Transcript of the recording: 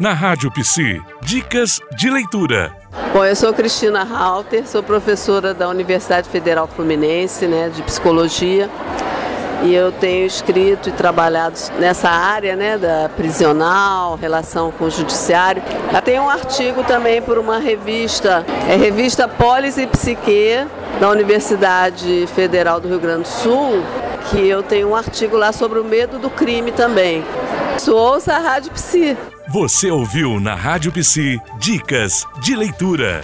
Na Rádio Psi, dicas de leitura. Bom, eu sou Cristina Halter, sou professora da Universidade Federal Fluminense, né, de psicologia. E eu tenho escrito e trabalhado nessa área né, da prisional, relação com o judiciário. Eu tenho um artigo também por uma revista, é revista Polis e Psique, da Universidade Federal do Rio Grande do Sul, que eu tenho um artigo lá sobre o medo do crime também. Ouça a Rádio Psi. Você ouviu na Rádio Psi Dicas de Leitura.